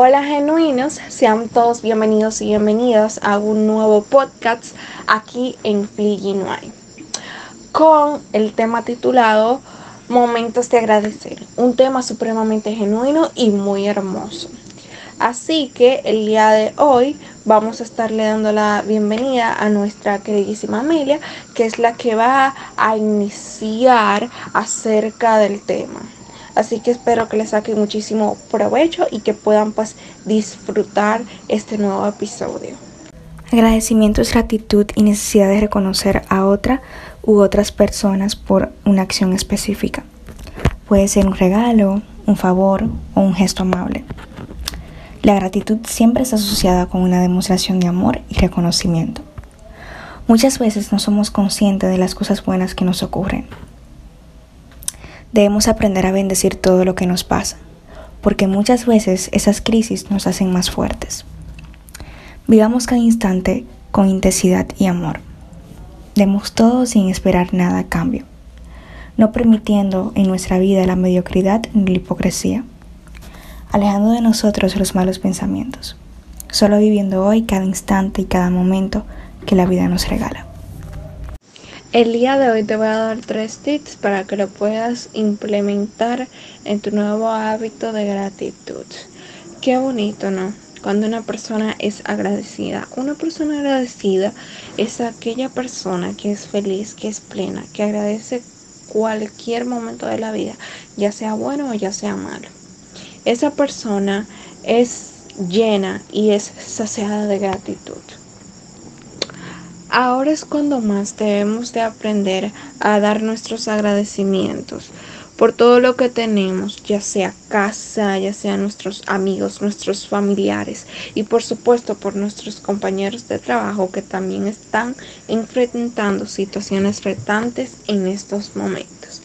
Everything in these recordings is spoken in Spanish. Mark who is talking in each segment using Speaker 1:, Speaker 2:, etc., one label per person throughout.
Speaker 1: Hola genuinos, sean todos bienvenidos y bienvenidas a un nuevo podcast aquí en Fliginuay con el tema titulado Momentos de agradecer, un tema supremamente genuino y muy hermoso. Así que el día de hoy vamos a estarle dando la bienvenida a nuestra queridísima Amelia, que es la que va a iniciar acerca del tema. Así que espero que les saquen muchísimo provecho y que puedan pues disfrutar este nuevo episodio.
Speaker 2: Agradecimiento es gratitud y necesidad de reconocer a otra u otras personas por una acción específica. Puede ser un regalo, un favor o un gesto amable. La gratitud siempre está asociada con una demostración de amor y reconocimiento. Muchas veces no somos conscientes de las cosas buenas que nos ocurren Debemos aprender a bendecir todo lo que nos pasa, porque muchas veces esas crisis nos hacen más fuertes. Vivamos cada instante con intensidad y amor. Demos todo sin esperar nada a cambio, no permitiendo en nuestra vida la mediocridad ni la hipocresía, alejando de nosotros los malos pensamientos, solo viviendo hoy cada instante y cada momento que la vida nos regala.
Speaker 1: El día de hoy te voy a dar tres tips para que lo puedas implementar en tu nuevo hábito de gratitud. Qué bonito, ¿no? Cuando una persona es agradecida. Una persona agradecida es aquella persona que es feliz, que es plena, que agradece cualquier momento de la vida, ya sea bueno o ya sea malo. Esa persona es llena y es saciada de gratitud. Ahora es cuando más debemos de aprender a dar nuestros agradecimientos por todo lo que tenemos, ya sea casa, ya sea nuestros amigos, nuestros familiares y por supuesto por nuestros compañeros de trabajo que también están enfrentando situaciones retantes en estos momentos.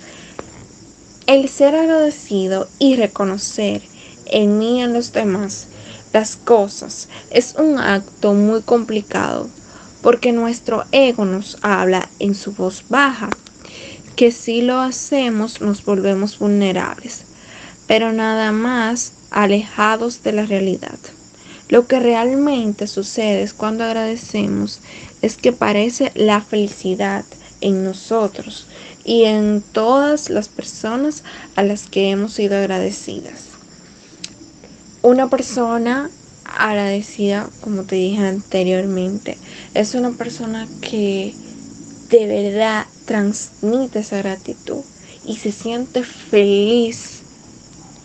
Speaker 1: El ser agradecido y reconocer en mí y en los demás las cosas es un acto muy complicado porque nuestro ego nos habla en su voz baja, que si lo hacemos nos volvemos vulnerables, pero nada más alejados de la realidad. Lo que realmente sucede es cuando agradecemos es que parece la felicidad en nosotros y en todas las personas a las que hemos sido agradecidas. Una persona agradecida, como te dije anteriormente. Es una persona que de verdad transmite esa gratitud y se siente feliz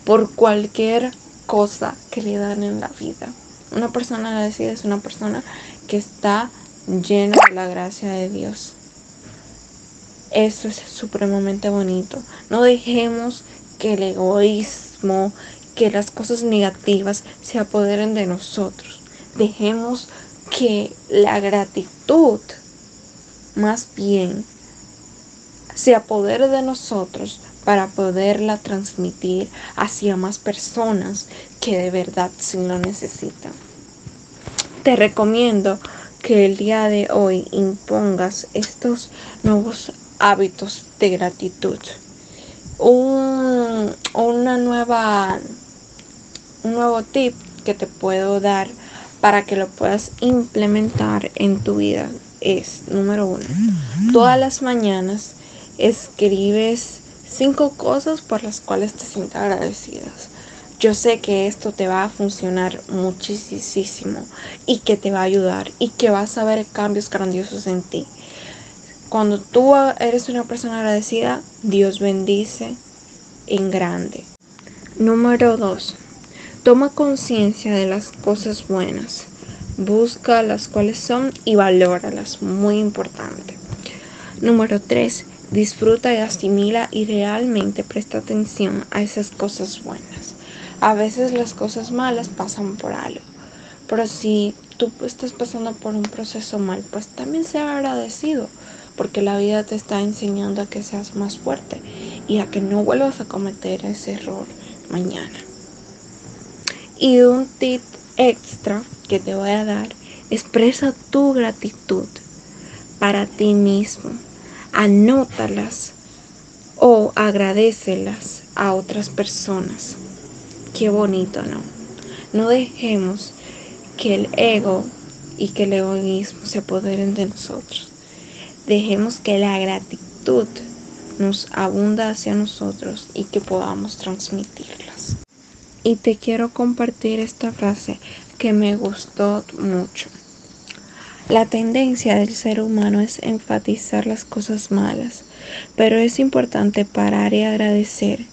Speaker 1: por cualquier cosa que le dan en la vida. Una persona agradecida es una persona que está llena de la gracia de Dios. Eso es supremamente bonito. No dejemos que el egoísmo, que las cosas negativas se apoderen de nosotros. Dejemos que la gratitud más bien se apodere de nosotros para poderla transmitir hacia más personas que de verdad sí lo necesitan. Te recomiendo que el día de hoy impongas estos nuevos hábitos de gratitud. Un, una nueva un nuevo tip que te puedo dar para que lo puedas implementar en tu vida es, número uno, todas las mañanas escribes cinco cosas por las cuales te sientas agradecidas. Yo sé que esto te va a funcionar muchísimo y que te va a ayudar y que vas a ver cambios grandiosos en ti. Cuando tú eres una persona agradecida, Dios bendice en grande. Número dos, Toma conciencia de las cosas buenas. Busca las cuales son y valóralas. Muy importante. Número 3. Disfruta y asimila y realmente presta atención a esas cosas buenas. A veces las cosas malas pasan por algo. Pero si tú estás pasando por un proceso mal, pues también sea agradecido. Porque la vida te está enseñando a que seas más fuerte y a que no vuelvas a cometer ese error mañana. Y un tip extra que te voy a dar, expresa tu gratitud para ti mismo. Anótalas o agradecelas a otras personas. Qué bonito, ¿no? No dejemos que el ego y que el egoísmo se apoderen de nosotros. Dejemos que la gratitud nos abunda hacia nosotros y que podamos transmitirlas. Y te quiero compartir esta frase que me gustó mucho. La tendencia del ser humano es enfatizar las cosas malas, pero es importante parar y agradecer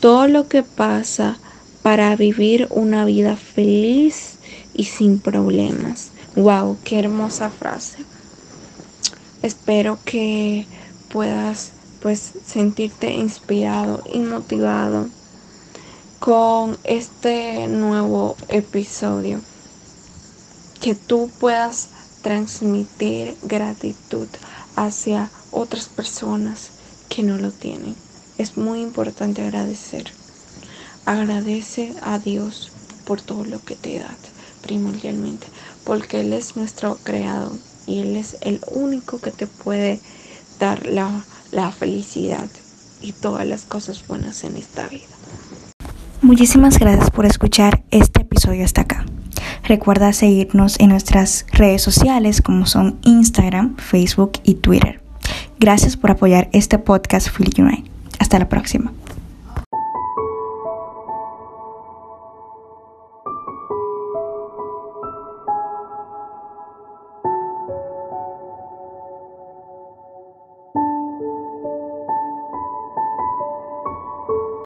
Speaker 1: todo lo que pasa para vivir una vida feliz y sin problemas. Wow, qué hermosa frase. Espero que puedas pues sentirte inspirado y motivado con este nuevo episodio. Que tú puedas transmitir gratitud hacia otras personas que no lo tienen. Es muy importante agradecer. Agradece a Dios por todo lo que te da, primordialmente, porque Él es nuestro creador y Él es el único que te puede dar la, la felicidad y todas las cosas buenas en esta vida.
Speaker 2: Muchísimas gracias por escuchar este episodio hasta acá. Recuerda seguirnos en nuestras redes sociales como son Instagram, Facebook y Twitter. Gracias por apoyar este podcast Feel Unite. Hasta la próxima.